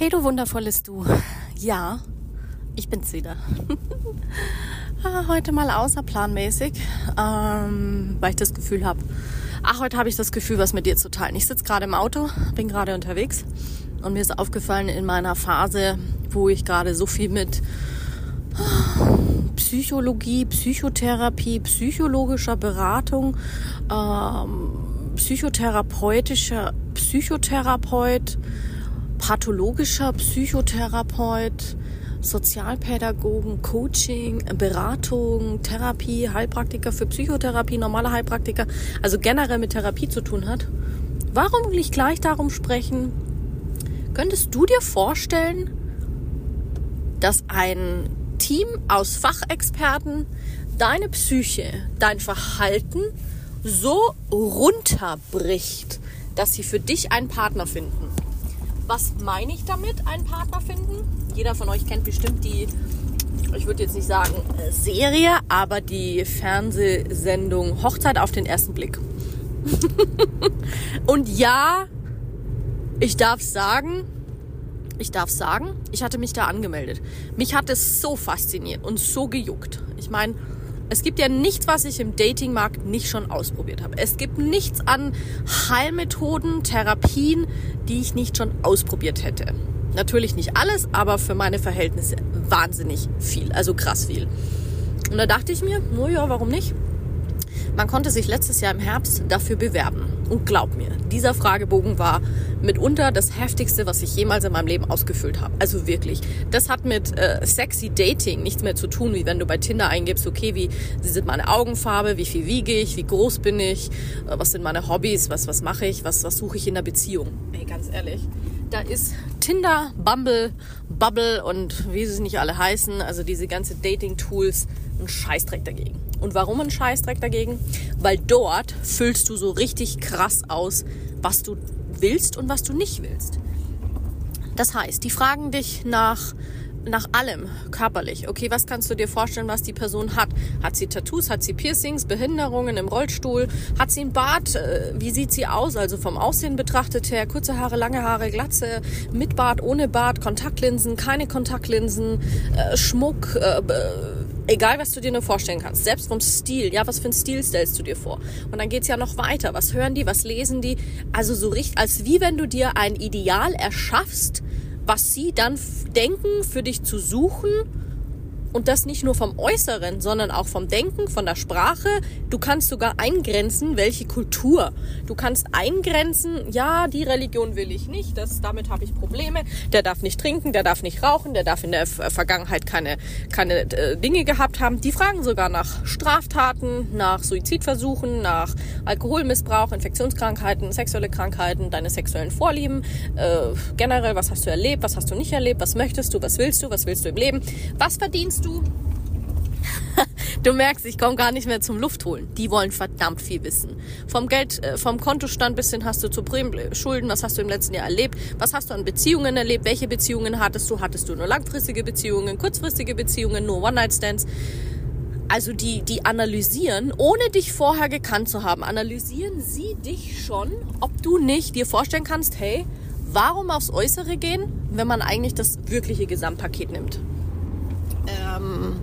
Hey du wundervolles Du. Ja, ich bin's wieder. Ah, heute mal außerplanmäßig, ähm, weil ich das Gefühl habe, ach, heute habe ich das Gefühl, was mit dir zu teilen. Ich sitze gerade im Auto, bin gerade unterwegs und mir ist aufgefallen in meiner Phase, wo ich gerade so viel mit Psychologie, Psychotherapie, psychologischer Beratung, ähm, psychotherapeutischer Psychotherapeut, pathologischer Psychotherapeut, Sozialpädagogen, Coaching, Beratung, Therapie, Heilpraktiker für Psychotherapie, normale Heilpraktiker, also generell mit Therapie zu tun hat. Warum nicht gleich darum sprechen? Könntest du dir vorstellen, dass ein Team aus Fachexperten deine Psyche, dein Verhalten so runterbricht, dass sie für dich einen Partner finden? Was meine ich damit, einen Partner finden? Jeder von euch kennt bestimmt die, ich würde jetzt nicht sagen äh, Serie, aber die Fernsehsendung Hochzeit auf den ersten Blick. Und ja, ich darf sagen, ich darf sagen, ich hatte mich da angemeldet. Mich hat es so fasziniert und so gejuckt. Ich meine, es gibt ja nichts, was ich im Datingmarkt nicht schon ausprobiert habe. Es gibt nichts an Heilmethoden, Therapien, die ich nicht schon ausprobiert hätte. Natürlich nicht alles, aber für meine Verhältnisse wahnsinnig viel, also krass viel. Und da dachte ich mir, naja, warum nicht? Man konnte sich letztes Jahr im Herbst dafür bewerben. Und glaub mir, dieser Fragebogen war mitunter das heftigste, was ich jemals in meinem Leben ausgefüllt habe. Also wirklich. Das hat mit äh, sexy Dating nichts mehr zu tun, wie wenn du bei Tinder eingibst, okay, wie sind meine Augenfarbe, wie viel wiege ich, wie groß bin ich, äh, was sind meine Hobbys, was, was mache ich, was, was suche ich in der Beziehung. Ey, ganz ehrlich. Da ist Tinder, Bumble, Bubble und wie sie nicht alle heißen, also diese ganze Dating-Tools, ein Scheißdreck dagegen. Und warum ein Scheißdreck dagegen? Weil dort füllst du so richtig krass aus, was du willst und was du nicht willst. Das heißt, die fragen dich nach nach allem körperlich. Okay, was kannst du dir vorstellen, was die Person hat? Hat sie Tattoos? Hat sie Piercings? Behinderungen im Rollstuhl? Hat sie einen Bart? Äh, wie sieht sie aus? Also vom Aussehen betrachtet her, kurze Haare, lange Haare, Glatze, mit Bart, ohne Bart, Kontaktlinsen, keine Kontaktlinsen, äh, Schmuck, äh, egal was du dir nur vorstellen kannst, selbst vom Stil, ja, was für einen Stil stellst du dir vor? Und dann geht's ja noch weiter. Was hören die, was lesen die? Also so richtig, als wie wenn du dir ein Ideal erschaffst, was sie dann denken, für dich zu suchen und das nicht nur vom Äußeren, sondern auch vom Denken, von der Sprache. Du kannst sogar eingrenzen, welche Kultur. Du kannst eingrenzen, ja, die Religion will ich nicht, das, damit habe ich Probleme. Der darf nicht trinken, der darf nicht rauchen, der darf in der Vergangenheit keine, keine äh, Dinge gehabt haben. Die fragen sogar nach Straftaten, nach Suizidversuchen, nach Alkoholmissbrauch, Infektionskrankheiten, sexuelle Krankheiten, deine sexuellen Vorlieben, äh, generell, was hast du erlebt, was hast du nicht erlebt, was möchtest du, was willst du, was willst du im Leben, was verdienst du? Du merkst, ich komme gar nicht mehr zum Luftholen. Die wollen verdammt viel wissen. Vom Geld, äh, vom Kontostand bis hin hast du zu Schulden, was hast du im letzten Jahr erlebt, was hast du an Beziehungen erlebt, welche Beziehungen hattest du, hattest du nur langfristige Beziehungen, kurzfristige Beziehungen, nur One-Night-Stands. Also die, die analysieren, ohne dich vorher gekannt zu haben, analysieren sie dich schon, ob du nicht dir vorstellen kannst, hey, warum aufs Äußere gehen, wenn man eigentlich das wirkliche Gesamtpaket nimmt. Ähm,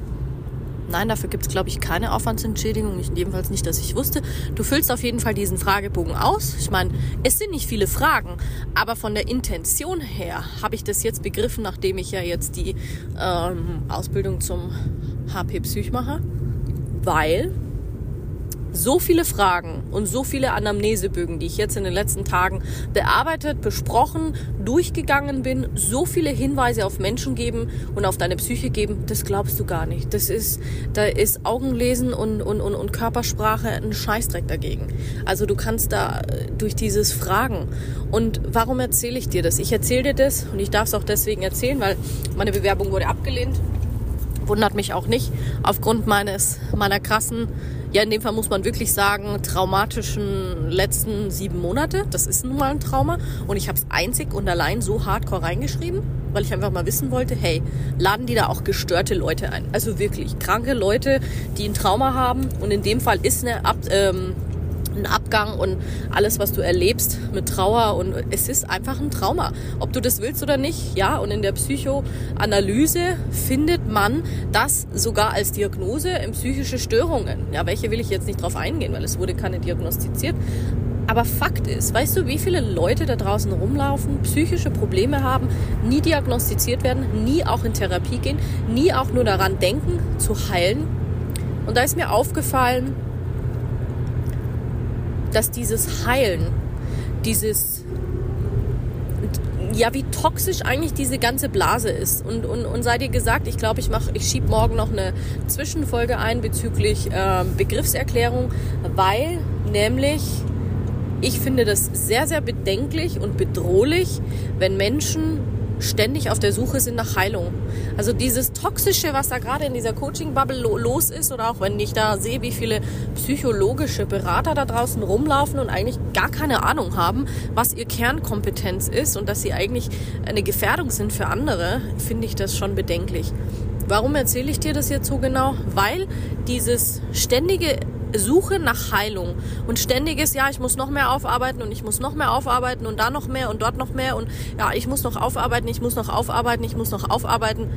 nein, dafür gibt es, glaube ich, keine Aufwandsentschädigung. Jedenfalls nicht, dass ich wusste. Du füllst auf jeden Fall diesen Fragebogen aus. Ich meine, es sind nicht viele Fragen, aber von der Intention her habe ich das jetzt begriffen, nachdem ich ja jetzt die ähm, Ausbildung zum HP Psych mache. Weil so viele Fragen und so viele Anamnesebögen, die ich jetzt in den letzten Tagen bearbeitet, besprochen, durchgegangen bin, so viele Hinweise auf Menschen geben und auf deine Psyche geben, das glaubst du gar nicht. Das ist, da ist Augenlesen und, und, und, und Körpersprache ein Scheißdreck dagegen. Also du kannst da äh, durch dieses Fragen. Und warum erzähle ich dir das? Ich erzähle dir das und ich darf es auch deswegen erzählen, weil meine Bewerbung wurde abgelehnt. Wundert mich auch nicht aufgrund meines, meiner krassen ja, in dem Fall muss man wirklich sagen, traumatischen letzten sieben Monate. Das ist nun mal ein Trauma. Und ich habe es einzig und allein so hardcore reingeschrieben, weil ich einfach mal wissen wollte, hey, laden die da auch gestörte Leute ein? Also wirklich kranke Leute, die ein Trauma haben. Und in dem Fall ist eine Ab ähm, ein Abgang und alles, was du erlebst mit Trauer und es ist einfach ein Trauma. Ob du das willst oder nicht, ja. Und in der Psychoanalyse findet man das sogar als Diagnose in psychische Störungen. Ja, welche will ich jetzt nicht drauf eingehen, weil es wurde keine diagnostiziert. Aber Fakt ist, weißt du, wie viele Leute da draußen rumlaufen, psychische Probleme haben, nie diagnostiziert werden, nie auch in Therapie gehen, nie auch nur daran denken, zu heilen? Und da ist mir aufgefallen, dass dieses Heilen, dieses ja, wie toxisch eigentlich diese ganze Blase ist. Und, und, und sei dir gesagt, ich glaube, ich mache, ich schiebe morgen noch eine Zwischenfolge ein bezüglich äh, Begriffserklärung, weil nämlich ich finde das sehr, sehr bedenklich und bedrohlich, wenn Menschen ständig auf der Suche sind nach Heilung. Also dieses Toxische, was da gerade in dieser Coaching-Bubble lo los ist, oder auch wenn ich da sehe, wie viele psychologische Berater da draußen rumlaufen und eigentlich gar keine Ahnung haben, was ihr Kernkompetenz ist und dass sie eigentlich eine Gefährdung sind für andere, finde ich das schon bedenklich. Warum erzähle ich dir das jetzt so genau? Weil dieses ständige Suche nach Heilung und ständiges, ja, ich muss noch mehr aufarbeiten und ich muss noch mehr aufarbeiten und da noch mehr und dort noch mehr und ja, ich muss noch aufarbeiten, ich muss noch aufarbeiten, ich muss noch aufarbeiten.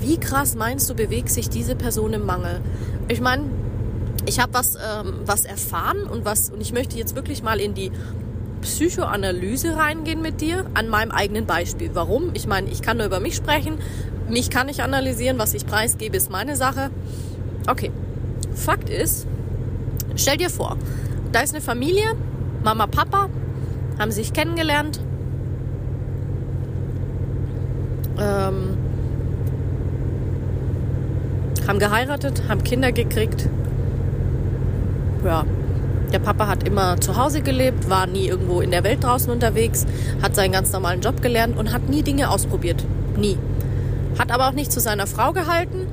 Wie krass meinst du, bewegt sich diese Person im Mangel? Ich meine, ich habe was, ähm, was erfahren und was, und ich möchte jetzt wirklich mal in die Psychoanalyse reingehen mit dir an meinem eigenen Beispiel. Warum? Ich meine, ich kann nur über mich sprechen, mich kann ich analysieren, was ich preisgebe, ist meine Sache. Okay, Fakt ist, stell dir vor, da ist eine Familie, Mama, Papa, haben sich kennengelernt, ähm, haben geheiratet, haben Kinder gekriegt. Ja, der Papa hat immer zu Hause gelebt, war nie irgendwo in der Welt draußen unterwegs, hat seinen ganz normalen Job gelernt und hat nie Dinge ausprobiert. Nie. Hat aber auch nicht zu seiner Frau gehalten,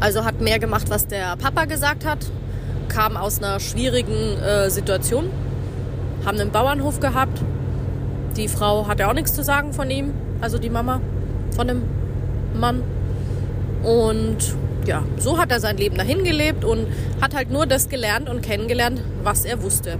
also hat mehr gemacht, was der Papa gesagt hat, kam aus einer schwierigen äh, Situation, haben einen Bauernhof gehabt. Die Frau hatte auch nichts zu sagen von ihm, also die Mama von dem Mann. Und ja, so hat er sein Leben dahin gelebt und hat halt nur das gelernt und kennengelernt, was er wusste.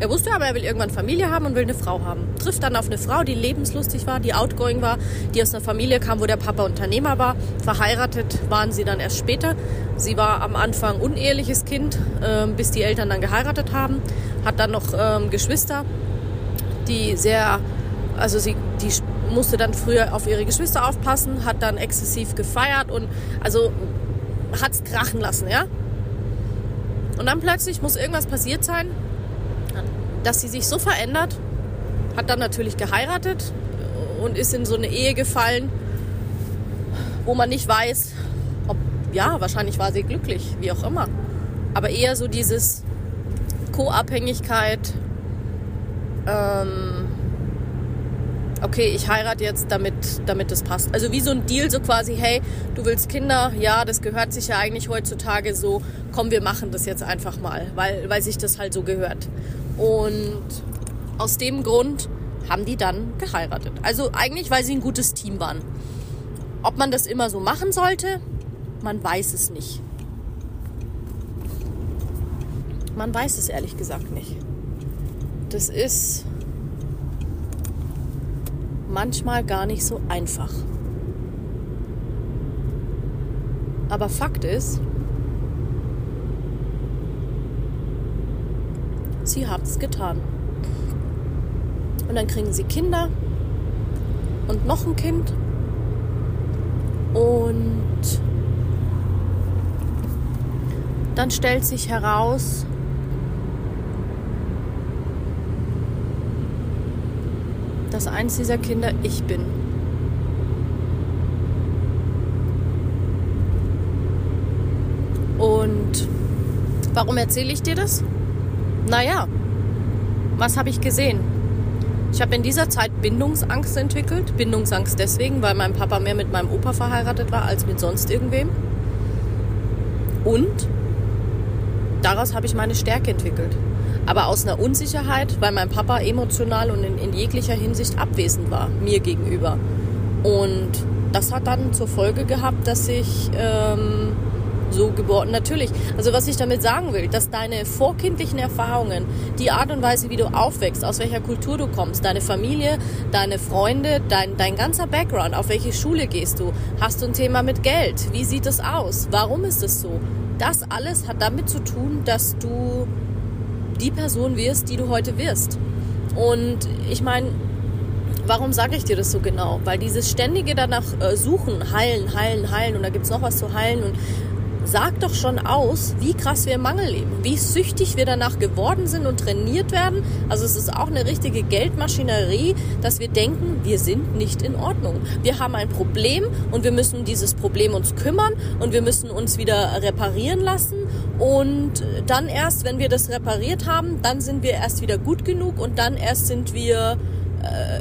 Er wusste aber, er will irgendwann Familie haben und will eine Frau haben. Trifft dann auf eine Frau, die lebenslustig war, die outgoing war, die aus einer Familie kam, wo der Papa Unternehmer war. Verheiratet waren sie dann erst später. Sie war am Anfang uneheliches Kind, äh, bis die Eltern dann geheiratet haben. Hat dann noch ähm, Geschwister, die sehr, also sie, die musste dann früher auf ihre Geschwister aufpassen, hat dann exzessiv gefeiert und also hat's krachen lassen, ja. Und dann plötzlich muss irgendwas passiert sein, dass sie sich so verändert, hat dann natürlich geheiratet und ist in so eine Ehe gefallen, wo man nicht weiß, ob, ja, wahrscheinlich war sie glücklich, wie auch immer. Aber eher so dieses Co-Abhängigkeit, ähm, okay, ich heirate jetzt, damit, damit das passt. Also wie so ein Deal, so quasi, hey, du willst Kinder, ja, das gehört sich ja eigentlich heutzutage so, komm, wir machen das jetzt einfach mal, weil, weil sich das halt so gehört. Und aus dem Grund haben die dann geheiratet. Also eigentlich, weil sie ein gutes Team waren. Ob man das immer so machen sollte, man weiß es nicht. Man weiß es ehrlich gesagt nicht. Das ist manchmal gar nicht so einfach. Aber Fakt ist, sie haben es getan. Und dann kriegen sie Kinder und noch ein Kind. Und dann stellt sich heraus, dass eins dieser Kinder ich bin. Und warum erzähle ich dir das? Naja, was habe ich gesehen? Ich habe in dieser Zeit Bindungsangst entwickelt. Bindungsangst deswegen, weil mein Papa mehr mit meinem Opa verheiratet war als mit sonst irgendwem. Und daraus habe ich meine Stärke entwickelt. Aber aus einer Unsicherheit, weil mein Papa emotional und in, in jeglicher Hinsicht abwesend war, mir gegenüber. Und das hat dann zur Folge gehabt, dass ich ähm, so geboren. Natürlich. Also was ich damit sagen will, dass deine vorkindlichen Erfahrungen, die Art und Weise, wie du aufwächst, aus welcher Kultur du kommst, deine Familie, deine Freunde, dein, dein ganzer Background, auf welche Schule gehst du, hast du ein Thema mit Geld, wie sieht es aus, warum ist es so? Das alles hat damit zu tun, dass du die Person wirst, die du heute wirst. Und ich meine, warum sage ich dir das so genau? Weil dieses ständige danach äh, suchen, heilen, heilen, heilen und da gibt es noch was zu heilen und sagt doch schon aus, wie krass wir im Mangel leben, wie süchtig wir danach geworden sind und trainiert werden. Also es ist auch eine richtige Geldmaschinerie, dass wir denken, wir sind nicht in Ordnung. Wir haben ein Problem und wir müssen dieses Problem uns kümmern und wir müssen uns wieder reparieren lassen und dann erst, wenn wir das repariert haben, dann sind wir erst wieder gut genug und dann erst sind wir äh,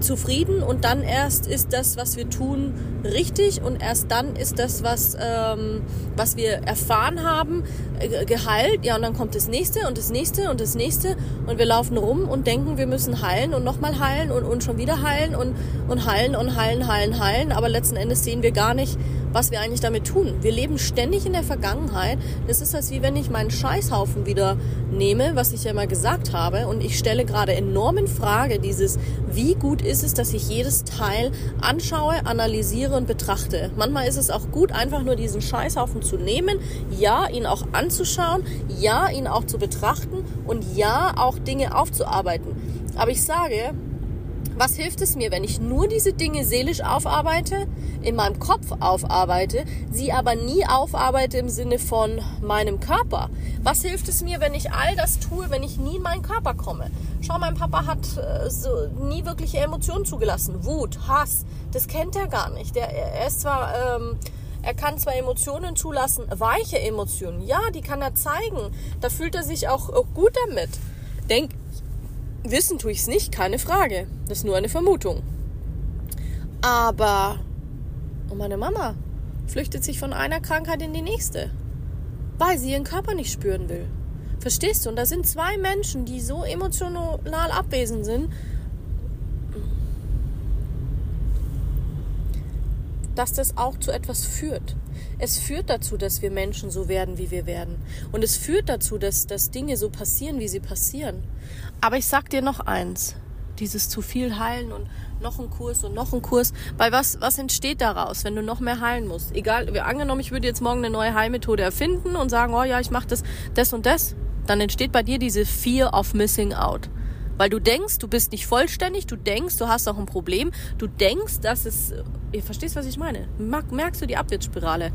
zufrieden und dann erst ist das, was wir tun, richtig und erst dann ist das, was, ähm, was wir erfahren haben, äh, geheilt. Ja, und dann kommt das nächste und das nächste und das nächste und wir laufen rum und denken, wir müssen heilen und nochmal heilen und, und schon wieder heilen und, und heilen und heilen, heilen, heilen. Aber letzten Endes sehen wir gar nicht, was wir eigentlich damit tun. Wir leben ständig in der Vergangenheit. Das ist, als wie wenn ich meinen Scheißhaufen wieder nehme, was ich ja mal gesagt habe. Und ich stelle gerade enorm in Frage dieses, wie gut ist es, dass ich jedes Teil anschaue, analysiere und betrachte. Manchmal ist es auch gut, einfach nur diesen Scheißhaufen zu nehmen, ja, ihn auch anzuschauen, ja, ihn auch zu betrachten und ja, auch Dinge aufzuarbeiten. Aber ich sage, was hilft es mir, wenn ich nur diese Dinge seelisch aufarbeite, in meinem Kopf aufarbeite, sie aber nie aufarbeite im Sinne von meinem Körper? Was hilft es mir, wenn ich all das tue, wenn ich nie in meinen Körper komme? Schau, mein Papa hat äh, so nie wirkliche Emotionen zugelassen. Wut, Hass, das kennt er gar nicht. Der, er ist zwar... Ähm, er kann zwar Emotionen zulassen, weiche Emotionen, ja, die kann er zeigen. Da fühlt er sich auch, auch gut damit. Denk, Wissen tue ich es nicht, keine Frage. Das ist nur eine Vermutung. Aber und meine Mama flüchtet sich von einer Krankheit in die nächste, weil sie ihren Körper nicht spüren will. Verstehst du? Und da sind zwei Menschen, die so emotional abwesend sind, dass das auch zu etwas führt. Es führt dazu, dass wir Menschen so werden, wie wir werden. Und es führt dazu, dass, dass Dinge so passieren, wie sie passieren. Aber ich sag dir noch eins. Dieses zu viel heilen und noch ein Kurs und noch ein Kurs. Weil was, was entsteht daraus, wenn du noch mehr heilen musst? Egal, angenommen, ich würde jetzt morgen eine neue Heilmethode erfinden und sagen, oh ja, ich mache das, das und das. Dann entsteht bei dir diese Fear of Missing Out. Weil du denkst, du bist nicht vollständig, du denkst, du hast auch ein Problem, du denkst, dass es, ihr verstehst, was ich meine? Merkst du die Abwärtsspirale?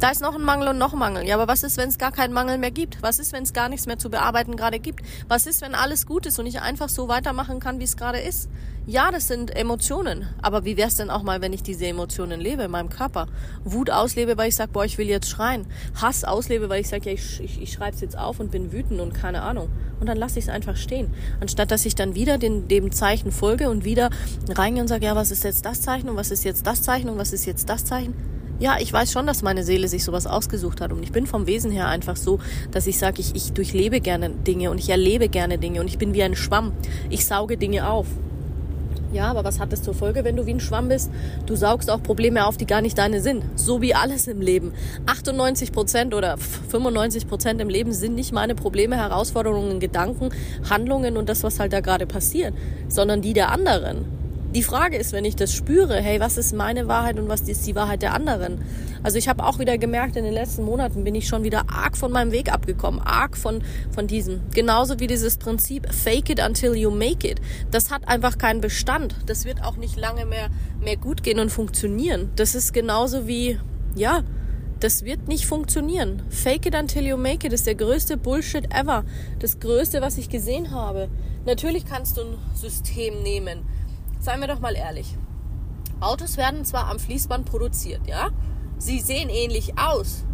Da ist noch ein Mangel und noch Mangel. Ja, aber was ist, wenn es gar keinen Mangel mehr gibt? Was ist, wenn es gar nichts mehr zu bearbeiten gerade gibt? Was ist, wenn alles gut ist und ich einfach so weitermachen kann, wie es gerade ist? Ja, das sind Emotionen. Aber wie wäre es denn auch mal, wenn ich diese Emotionen lebe in meinem Körper? Wut auslebe, weil ich sage, boah, ich will jetzt schreien. Hass auslebe, weil ich sage, ja, ich, ich, ich schreibe es jetzt auf und bin wütend und keine Ahnung. Und dann lasse ich es einfach stehen. Anstatt, dass ich dann wieder den, dem Zeichen folge und wieder reingehe und sage, ja, was ist jetzt das Zeichen und was ist jetzt das Zeichen und was ist jetzt das Zeichen? Ja, ich weiß schon, dass meine Seele sich sowas ausgesucht hat und ich bin vom Wesen her einfach so, dass ich sage, ich, ich durchlebe gerne Dinge und ich erlebe gerne Dinge und ich bin wie ein Schwamm. Ich sauge Dinge auf. Ja, aber was hat das zur Folge, wenn du wie ein Schwamm bist? Du saugst auch Probleme auf, die gar nicht deine sind. So wie alles im Leben. 98 Prozent oder 95 Prozent im Leben sind nicht meine Probleme, Herausforderungen, Gedanken, Handlungen und das, was halt da gerade passiert, sondern die der anderen. Die Frage ist, wenn ich das spüre, hey, was ist meine Wahrheit und was ist die Wahrheit der anderen? Also ich habe auch wieder gemerkt, in den letzten Monaten bin ich schon wieder arg von meinem Weg abgekommen, arg von, von diesem. Genauso wie dieses Prinzip, fake it until you make it. Das hat einfach keinen Bestand. Das wird auch nicht lange mehr, mehr gut gehen und funktionieren. Das ist genauso wie, ja, Das wird nicht funktionieren. Fake it until you make it ist der größte Bullshit ever. Das größte, was ich gesehen habe. Natürlich kannst du ein System nehmen. Seien wir doch mal ehrlich. Autos werden zwar am Fließband produziert, ja? Sie sehen ähnlich aus,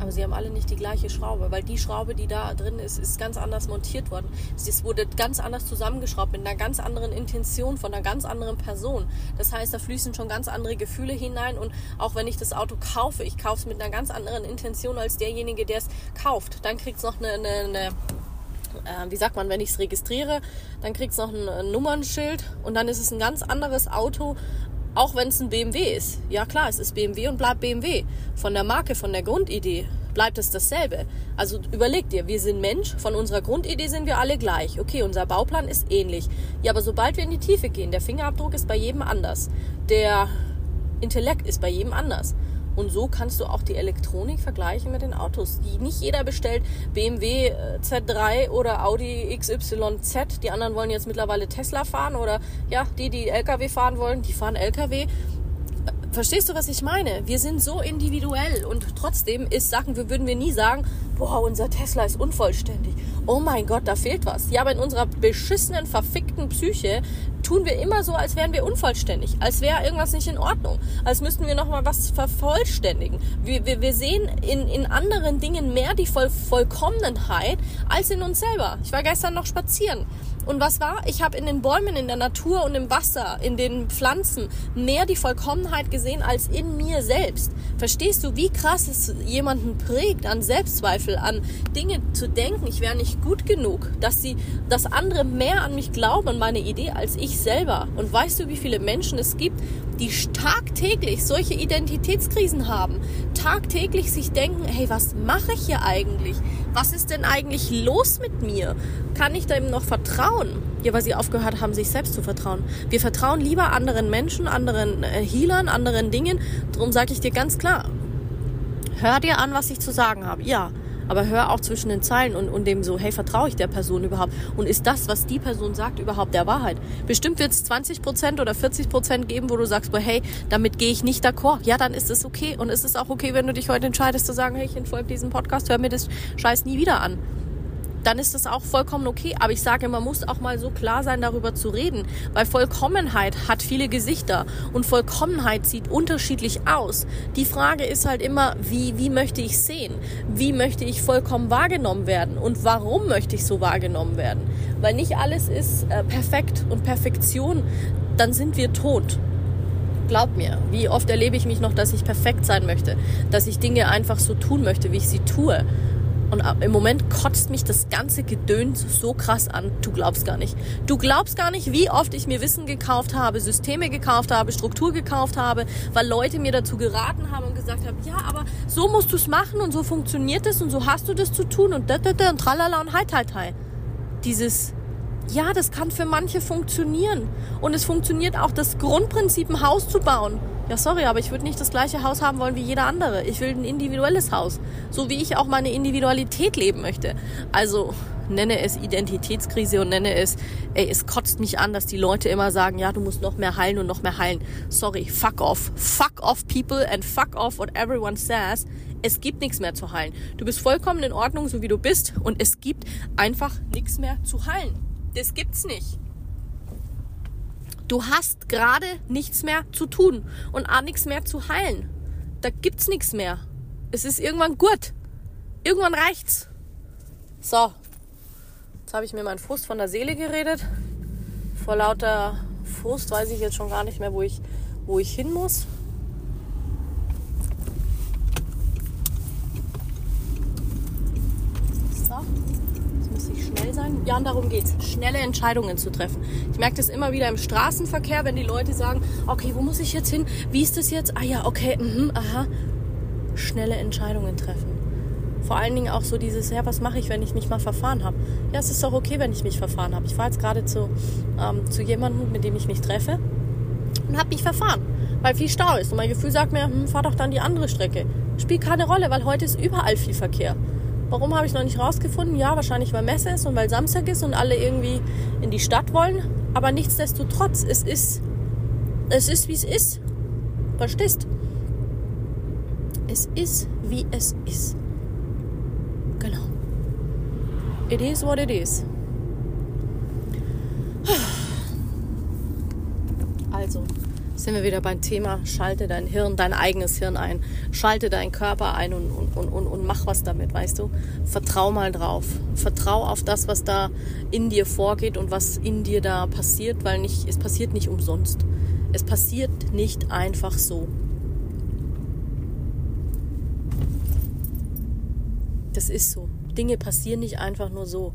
aber sie haben alle nicht die gleiche Schraube, weil die Schraube, die da drin ist, ist ganz anders montiert worden. Es wurde ganz anders zusammengeschraubt mit einer ganz anderen Intention von einer ganz anderen Person. Das heißt, da fließen schon ganz andere Gefühle hinein und auch wenn ich das Auto kaufe, ich kaufe es mit einer ganz anderen Intention als derjenige, der es kauft. Dann kriegt es noch eine, eine, eine wie sagt man, wenn ich es registriere, dann kriegt es noch ein, ein Nummernschild und dann ist es ein ganz anderes Auto, auch wenn es ein BMW ist. Ja klar, es ist BMW und bleibt BMW. Von der Marke, von der Grundidee bleibt es dasselbe. Also überleg dir, wir sind Mensch, von unserer Grundidee sind wir alle gleich. Okay, unser Bauplan ist ähnlich. Ja, aber sobald wir in die Tiefe gehen, der Fingerabdruck ist bei jedem anders. Der Intellekt ist bei jedem anders. Und so kannst du auch die Elektronik vergleichen mit den Autos. Die nicht jeder bestellt BMW äh, Z3 oder Audi XYZ. Die anderen wollen jetzt mittlerweile Tesla fahren oder ja, die, die LKW fahren wollen, die fahren LKW. Äh, verstehst du, was ich meine? Wir sind so individuell und trotzdem ist Sachen, wir würden wir nie sagen, boah, unser Tesla ist unvollständig. Oh mein Gott, da fehlt was. Ja, aber in unserer beschissenen, verfickten Psyche tun wir immer so, als wären wir unvollständig, als wäre irgendwas nicht in Ordnung, als müssten wir nochmal was vervollständigen. Wir, wir, wir sehen in, in anderen Dingen mehr die Voll Vollkommenheit als in uns selber. Ich war gestern noch spazieren und was war? Ich habe in den Bäumen, in der Natur und im Wasser, in den Pflanzen mehr die Vollkommenheit gesehen als in mir selbst. Verstehst du, wie krass es jemanden prägt, an Selbstzweifel, an Dinge zu denken, ich wäre nicht gut genug, dass sie, dass andere mehr an mich glauben, meine Idee, als ich selber. Und weißt du, wie viele Menschen es gibt, die tagtäglich solche Identitätskrisen haben, tagtäglich sich denken, hey, was mache ich hier eigentlich? Was ist denn eigentlich los mit mir? Kann ich dem noch vertrauen? Ja, weil sie aufgehört haben, sich selbst zu vertrauen. Wir vertrauen lieber anderen Menschen, anderen äh, Healern, anderen Dingen. Darum sage ich dir ganz klar, hör dir an, was ich zu sagen habe. Ja, aber hör auch zwischen den Zeilen und, und dem so, hey, vertraue ich der Person überhaupt? Und ist das, was die Person sagt, überhaupt der Wahrheit? Bestimmt wird es 20 Prozent oder 40 Prozent geben, wo du sagst, boah, hey, damit gehe ich nicht d'accord. Ja, dann ist es okay. Und es ist auch okay, wenn du dich heute entscheidest zu sagen, hey, ich entfolge diesem Podcast, hör mir das Scheiß nie wieder an dann ist das auch vollkommen okay. Aber ich sage, man muss auch mal so klar sein, darüber zu reden, weil Vollkommenheit hat viele Gesichter und Vollkommenheit sieht unterschiedlich aus. Die Frage ist halt immer, wie, wie möchte ich sehen? Wie möchte ich vollkommen wahrgenommen werden? Und warum möchte ich so wahrgenommen werden? Weil nicht alles ist äh, perfekt und Perfektion, dann sind wir tot. Glaub mir, wie oft erlebe ich mich noch, dass ich perfekt sein möchte, dass ich Dinge einfach so tun möchte, wie ich sie tue. Und im Moment kotzt mich das ganze Gedöns so krass an. Du glaubst gar nicht. Du glaubst gar nicht, wie oft ich mir Wissen gekauft habe, Systeme gekauft habe, Struktur gekauft habe, weil Leute mir dazu geraten haben und gesagt haben, ja, aber so musst du es machen und so funktioniert es und so hast du das zu tun und da, da, da und tralala und hi, hi, hi. Dieses, ja, das kann für manche funktionieren. Und es funktioniert auch das Grundprinzip, ein Haus zu bauen. Ja, sorry, aber ich würde nicht das gleiche Haus haben wollen wie jeder andere. Ich will ein individuelles Haus. So wie ich auch meine Individualität leben möchte. Also nenne es Identitätskrise und nenne es, ey, es kotzt mich an, dass die Leute immer sagen, ja, du musst noch mehr heilen und noch mehr heilen. Sorry, fuck off. Fuck off people and fuck off what everyone says. Es gibt nichts mehr zu heilen. Du bist vollkommen in Ordnung, so wie du bist und es gibt einfach nichts mehr zu heilen. Das gibt's nicht. Du hast gerade nichts mehr zu tun und auch nichts mehr zu heilen. Da gibt's nichts mehr. Es ist irgendwann gut. Irgendwann reicht's. So. Jetzt habe ich mir meinen Frust von der Seele geredet. Vor lauter Frust weiß ich jetzt schon gar nicht mehr, wo ich, wo ich hin muss. Schnell sein? Ja, und darum geht's. Schnelle Entscheidungen zu treffen. Ich merke das immer wieder im Straßenverkehr, wenn die Leute sagen, okay, wo muss ich jetzt hin? Wie ist das jetzt? Ah ja, okay, mhm, aha. Schnelle Entscheidungen treffen. Vor allen Dingen auch so dieses, ja, was mache ich, wenn ich mich mal verfahren habe? Ja, es ist doch okay, wenn ich mich verfahren habe. Ich fahre jetzt gerade zu, ähm, zu jemandem, mit dem ich mich treffe und habe mich verfahren, weil viel Stau ist. Und mein Gefühl sagt mir, hm, fahr doch dann die andere Strecke. Spielt keine Rolle, weil heute ist überall viel Verkehr. Warum habe ich noch nicht rausgefunden? Ja, wahrscheinlich weil Messe ist und weil Samstag ist und alle irgendwie in die Stadt wollen. Aber nichtsdestotrotz, es ist, es ist wie es ist. Verstehst? Es ist, wie es ist. Genau. It is what it is. Also, sind wir wieder beim Thema, schalte dein Hirn, dein eigenes Hirn ein, schalte deinen Körper ein und, und, und, und mach was damit, weißt du? Vertrau mal drauf. Vertrau auf das, was da in dir vorgeht und was in dir da passiert, weil nicht, es passiert nicht umsonst. Es passiert nicht einfach so. Das ist so. Dinge passieren nicht einfach nur so.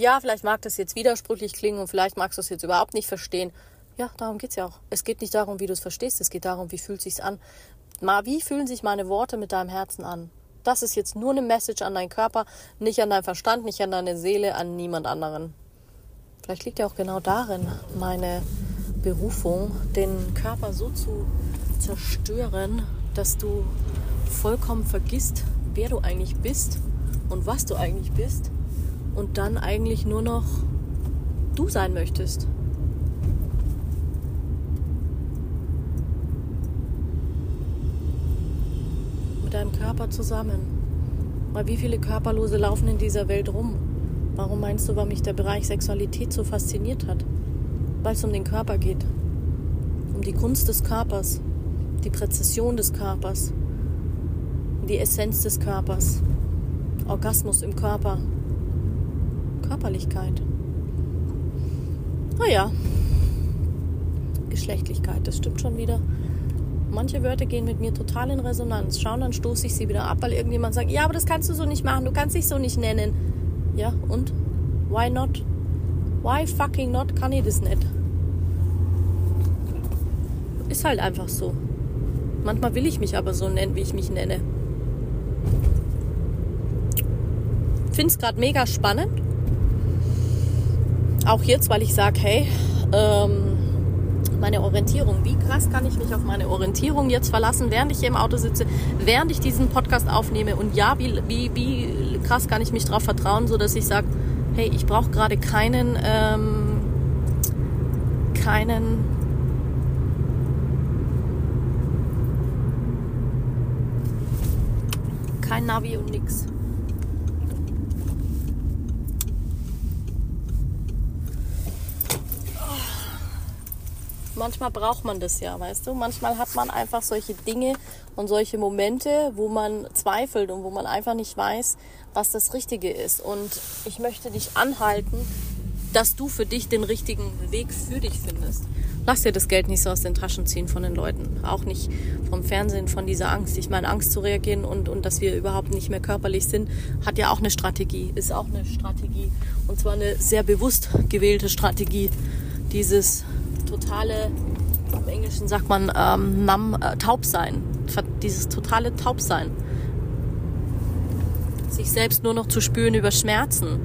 Ja, vielleicht mag das jetzt widersprüchlich klingen und vielleicht magst du es jetzt überhaupt nicht verstehen. Ja, darum geht es ja auch. Es geht nicht darum, wie du es verstehst, es geht darum, wie fühlt sich's an. Wie fühlen sich meine Worte mit deinem Herzen an? Das ist jetzt nur eine Message an deinen Körper, nicht an deinen Verstand, nicht an deine Seele, an niemand anderen. Vielleicht liegt ja auch genau darin meine Berufung, den Körper so zu zerstören, dass du vollkommen vergisst, wer du eigentlich bist und was du eigentlich bist und dann eigentlich nur noch du sein möchtest. Mit deinem Körper zusammen. Weil wie viele Körperlose laufen in dieser Welt rum? Warum meinst du, warum mich der Bereich Sexualität so fasziniert hat? Weil es um den Körper geht. Um die Kunst des Körpers, die Präzision des Körpers, die Essenz des Körpers, Orgasmus im Körper, Körperlichkeit. Naja, Geschlechtlichkeit, das stimmt schon wieder. Manche Wörter gehen mit mir total in Resonanz. Schauen, dann stoße ich sie wieder ab, weil irgendjemand sagt, ja, aber das kannst du so nicht machen, du kannst dich so nicht nennen. Ja, und? Why not? Why fucking not kann ich das nicht? Ist halt einfach so. Manchmal will ich mich aber so nennen, wie ich mich nenne. Finde es gerade mega spannend auch jetzt, weil ich sage, hey, ähm, meine Orientierung, wie krass kann ich mich auf meine Orientierung jetzt verlassen, während ich hier im Auto sitze, während ich diesen Podcast aufnehme und ja, wie, wie, wie krass kann ich mich darauf vertrauen, so dass ich sage, hey, ich brauche gerade keinen, ähm, keinen kein Navi und nix. Manchmal braucht man das ja, weißt du? Manchmal hat man einfach solche Dinge und solche Momente, wo man zweifelt und wo man einfach nicht weiß, was das Richtige ist. Und ich möchte dich anhalten, dass du für dich den richtigen Weg für dich findest. Lass dir das Geld nicht so aus den Taschen ziehen von den Leuten. Auch nicht vom Fernsehen, von dieser Angst. Ich meine, Angst zu reagieren und, und dass wir überhaupt nicht mehr körperlich sind, hat ja auch eine Strategie, ist auch eine Strategie. Und zwar eine sehr bewusst gewählte Strategie. Dieses totale, im Englischen sagt man ähm, numb, äh, Taubsein. Dieses totale Taubsein. Sich selbst nur noch zu spüren über Schmerzen.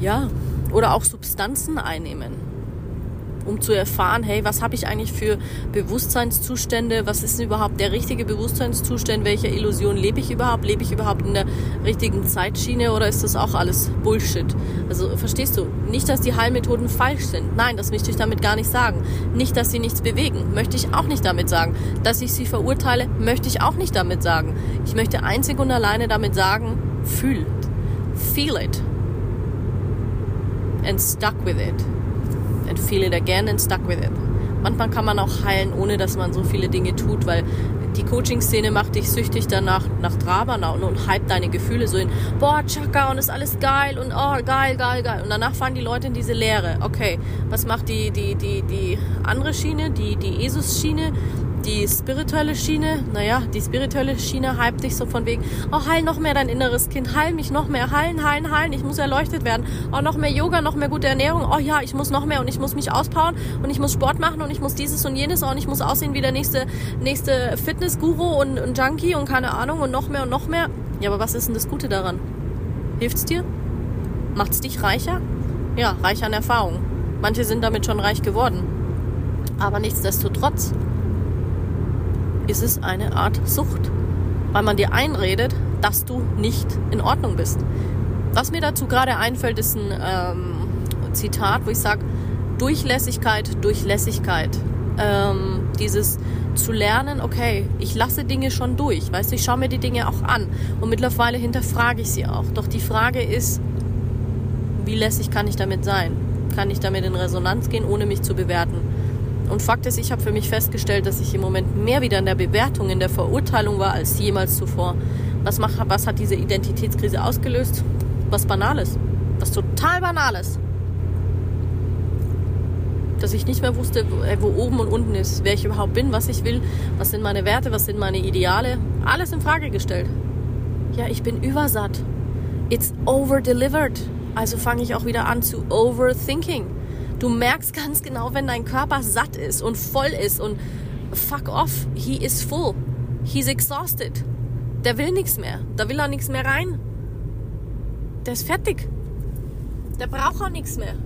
Ja, oder auch Substanzen einnehmen um zu erfahren, hey, was habe ich eigentlich für Bewusstseinszustände, was ist denn überhaupt der richtige Bewusstseinszustand, welche Illusion lebe ich überhaupt, lebe ich überhaupt in der richtigen Zeitschiene oder ist das auch alles Bullshit? Also verstehst du, nicht, dass die Heilmethoden falsch sind, nein, das möchte ich damit gar nicht sagen. Nicht, dass sie nichts bewegen, möchte ich auch nicht damit sagen. Dass ich sie verurteile, möchte ich auch nicht damit sagen. Ich möchte einzig und alleine damit sagen, fühl, feel it and stuck with it and feel it again and stuck with it. Manchmal kann man auch heilen, ohne dass man so viele Dinge tut, weil die Coaching-Szene macht dich süchtig danach nach Drama und, und hype deine Gefühle so in, boah, Chaka und ist alles geil und oh, geil, geil, geil. Und danach fahren die Leute in diese Leere. Okay, was macht die, die, die, die andere Schiene, die, die Jesus-Schiene? Die spirituelle Schiene, naja, die spirituelle Schiene hypt dich so von wegen, oh, heil noch mehr dein inneres Kind, heil mich noch mehr, heilen, heilen, heilen, ich muss erleuchtet werden. Oh, noch mehr Yoga, noch mehr gute Ernährung, oh ja, ich muss noch mehr und ich muss mich auspowern und ich muss Sport machen und ich muss dieses und jenes und ich muss aussehen wie der nächste, nächste Fitnessguru und, und Junkie und keine Ahnung und noch mehr und noch mehr. Ja, aber was ist denn das Gute daran? Hilft's dir? Macht's dich reicher? Ja, reich an Erfahrung. Manche sind damit schon reich geworden. Aber nichtsdestotrotz ist es eine Art Sucht, weil man dir einredet, dass du nicht in Ordnung bist. Was mir dazu gerade einfällt, ist ein ähm, Zitat, wo ich sage, Durchlässigkeit, Durchlässigkeit. Ähm, dieses zu lernen, okay, ich lasse Dinge schon durch, weißt du, ich schaue mir die Dinge auch an und mittlerweile hinterfrage ich sie auch. Doch die Frage ist, wie lässig kann ich damit sein? Kann ich damit in Resonanz gehen, ohne mich zu bewerten? Und Fakt ist, ich habe für mich festgestellt, dass ich im Moment mehr wieder in der Bewertung, in der Verurteilung war als jemals zuvor. Was, macht, was hat diese Identitätskrise ausgelöst? Was Banales. Was total Banales. Dass ich nicht mehr wusste, wo oben und unten ist, wer ich überhaupt bin, was ich will, was sind meine Werte, was sind meine Ideale. Alles in Frage gestellt. Ja, ich bin übersatt. It's over-delivered. Also fange ich auch wieder an zu overthinking. Du merkst ganz genau, wenn dein Körper satt ist und voll ist und fuck off, he is full. He's exhausted. Der will nichts mehr. Da will er nichts mehr rein. Der ist fertig. Der braucht auch nichts mehr.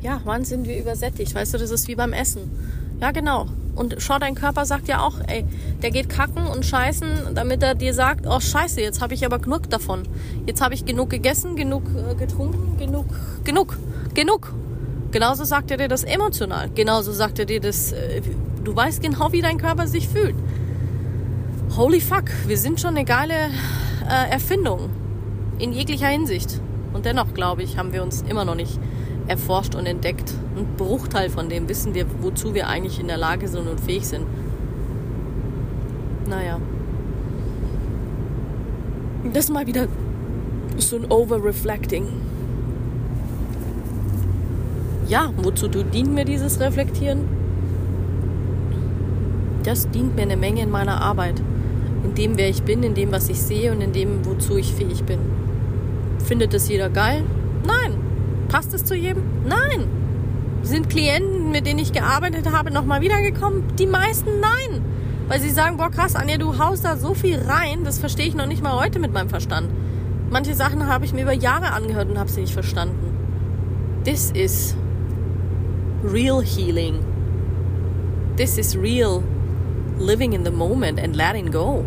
Ja, wann sind wir übersättigt? Weißt du, das ist wie beim Essen. Ja, genau. Und schau, dein Körper sagt ja auch, ey, der geht kacken und scheißen, damit er dir sagt, oh scheiße, jetzt habe ich aber genug davon. Jetzt habe ich genug gegessen, genug äh, getrunken, genug, genug, genug. Genauso sagt er dir das emotional. Genauso sagt er dir das, äh, du weißt genau, wie dein Körper sich fühlt. Holy fuck, wir sind schon eine geile äh, Erfindung. In jeglicher Hinsicht. Und dennoch, glaube ich, haben wir uns immer noch nicht erforscht und entdeckt. Ein Bruchteil von dem wissen wir, wozu wir eigentlich in der Lage sind und fähig sind. Naja. Das mal wieder so ein Overreflecting. Ja, wozu dient mir dieses Reflektieren? Das dient mir eine Menge in meiner Arbeit. In dem, wer ich bin, in dem, was ich sehe und in dem, wozu ich fähig bin. Findet das jeder geil? Nein. Passt es zu jedem? Nein. Sind Klienten, mit denen ich gearbeitet habe, nochmal wiedergekommen? Die meisten nein. Weil sie sagen, boah krass, Anja, du haust da so viel rein, das verstehe ich noch nicht mal heute mit meinem Verstand. Manche Sachen habe ich mir über Jahre angehört und habe sie nicht verstanden. This is real healing. This is real living in the moment and letting go.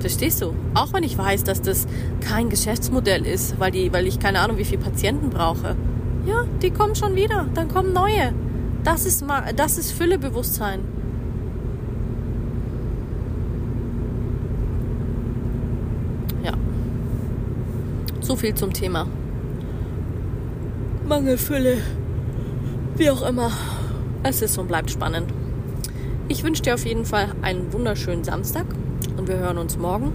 Verstehst du? Auch wenn ich weiß, dass das kein Geschäftsmodell ist, weil, die, weil ich keine Ahnung, wie viele Patienten brauche. Ja, die kommen schon wieder. Dann kommen neue. Das ist, das ist Füllebewusstsein. Ja. So viel zum Thema. Mangelfülle. Wie auch immer. Es ist und bleibt spannend. Ich wünsche dir auf jeden Fall einen wunderschönen Samstag und wir hören uns morgen,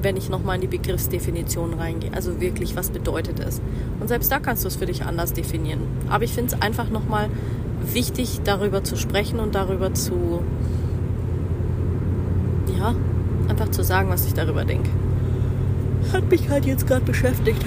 wenn ich nochmal in die Begriffsdefinition reingehe. Also wirklich, was bedeutet es? Und selbst da kannst du es für dich anders definieren. Aber ich finde es einfach nochmal wichtig, darüber zu sprechen und darüber zu, ja, einfach zu sagen, was ich darüber denke. Hat mich halt jetzt gerade beschäftigt.